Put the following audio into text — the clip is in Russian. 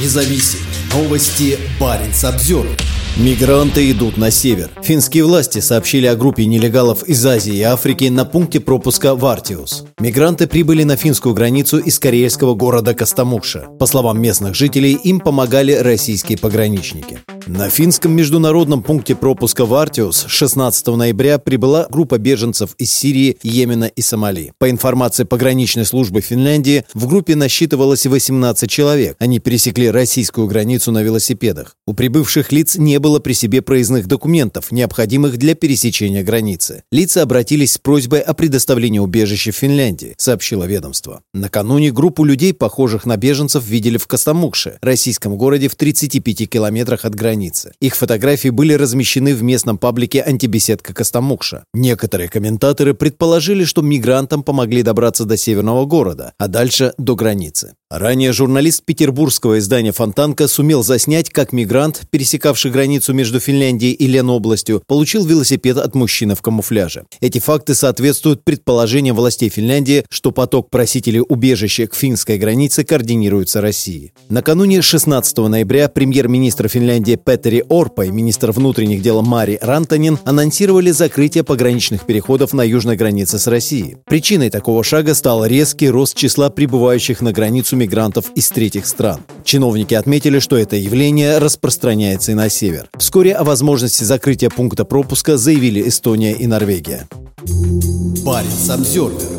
независим. Новости Баренц Обзор. Мигранты идут на север. Финские власти сообщили о группе нелегалов из Азии и Африки на пункте пропуска Вартиус. Мигранты прибыли на финскую границу из карельского города Костомукша. По словам местных жителей, им помогали российские пограничники. На финском международном пункте пропуска Вартиус 16 ноября прибыла группа беженцев из Сирии, Йемена и Сомали. По информации пограничной службы Финляндии, в группе насчитывалось 18 человек. Они пересекли российскую границу на велосипедах. У прибывших лиц не было при себе проездных документов, необходимых для пересечения границы. Лица обратились с просьбой о предоставлении убежища в Финляндии, сообщило ведомство. Накануне группу людей, похожих на беженцев, видели в Костомукше, российском городе в 35 километрах от границы границы. Их фотографии были размещены в местном паблике «Антибеседка Костомукша». Некоторые комментаторы предположили, что мигрантам помогли добраться до северного города, а дальше до границы. Ранее журналист петербургского издания «Фонтанка» сумел заснять, как мигрант, пересекавший границу между Финляндией и Ленобластью, получил велосипед от мужчины в камуфляже. Эти факты соответствуют предположениям властей Финляндии, что поток просителей убежища к финской границе координируется Россией. Накануне 16 ноября премьер-министр Финляндии Петери Орпа и министр внутренних дел Мари Рантанин анонсировали закрытие пограничных переходов на южной границе с Россией. Причиной такого шага стал резкий рост числа прибывающих на границу мигрантов из третьих стран. Чиновники отметили, что это явление распространяется и на север. Вскоре о возможности закрытия пункта пропуска заявили Эстония и Норвегия. Баренц Обзервер.